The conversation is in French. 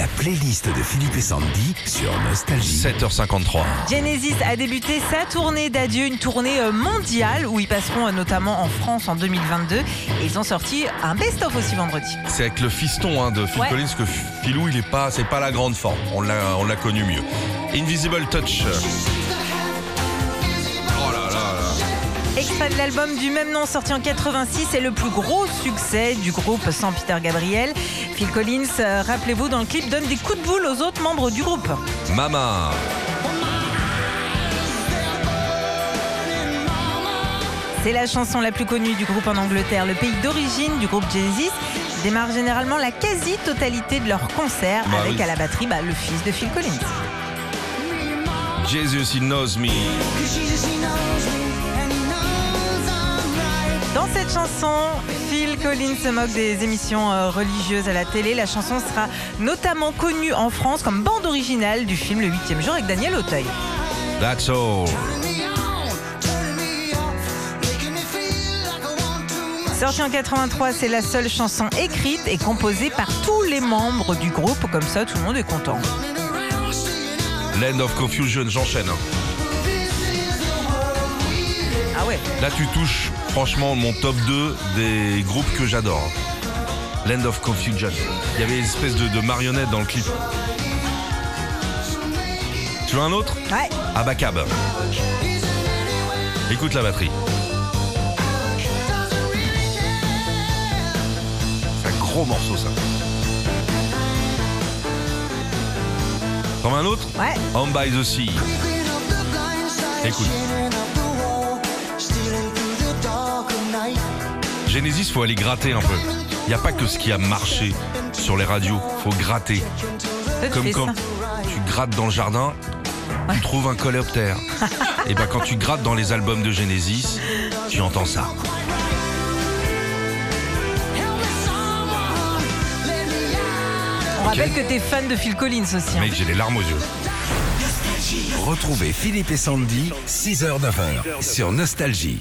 La playlist de Philippe et Sandy sur Nostalgie. 7h53. Genesis a débuté sa tournée d'adieu, une tournée euh, mondiale où ils passeront euh, notamment en France en 2022. Et ils ont sorti un best-of aussi vendredi. C'est avec le fiston hein, de Phil Ouais. Collins que Philou, il est pas, c'est pas la grande forme. On l'a, on l'a connu mieux. Invisible Touch. Extrait de l'album du même nom sorti en 86 et le plus gros succès du groupe sans Peter Gabriel. Phil Collins, euh, rappelez-vous, dans le clip donne des coups de boule aux autres membres du groupe. Mama. C'est la chanson la plus connue du groupe en Angleterre. Le pays d'origine du groupe Genesis démarre généralement la quasi-totalité de leurs concerts Bah avec oui. à la batterie bah, le fils de Phil Collins. Jesus, he knows me. Dans cette chanson, Phil Collins se moque des émissions euh, religieuses à la télé. La chanson sera notamment connue en France comme bande originale du film Le 8 jour avec Daniel Auteuil. That's all. Sortie en 83, c'est la seule chanson écrite et composée par tous les membres du groupe. Comme ça, tout le monde est content. Land of Confusion, j'enchaîne. Là, tu touches franchement mon top 2 des groupes que j'adore. Land of Confusion. Il y avait une espèce de, de marionnette dans le clip. Tu veux un autre Ouais. Abacab. Écoute la batterie. C'est un gros morceau ça. T'en veux un autre Ouais. Home by the Sea. Écoute. Genesis, faut aller gratter un peu. Il n'y a pas que ce qui a marché sur les radios. Faut gratter. Comme quand ça. tu grattes dans le jardin, tu trouves un coléoptère. Et ben quand tu grattes dans les albums de Genesis, tu entends ça. On rappelle que t'es fan de Phil Collins aussi. hein. Mec, j'ai les larmes aux yeux. Retrouvez Philippe et Sandy, 6h-9h sur Nostalgie.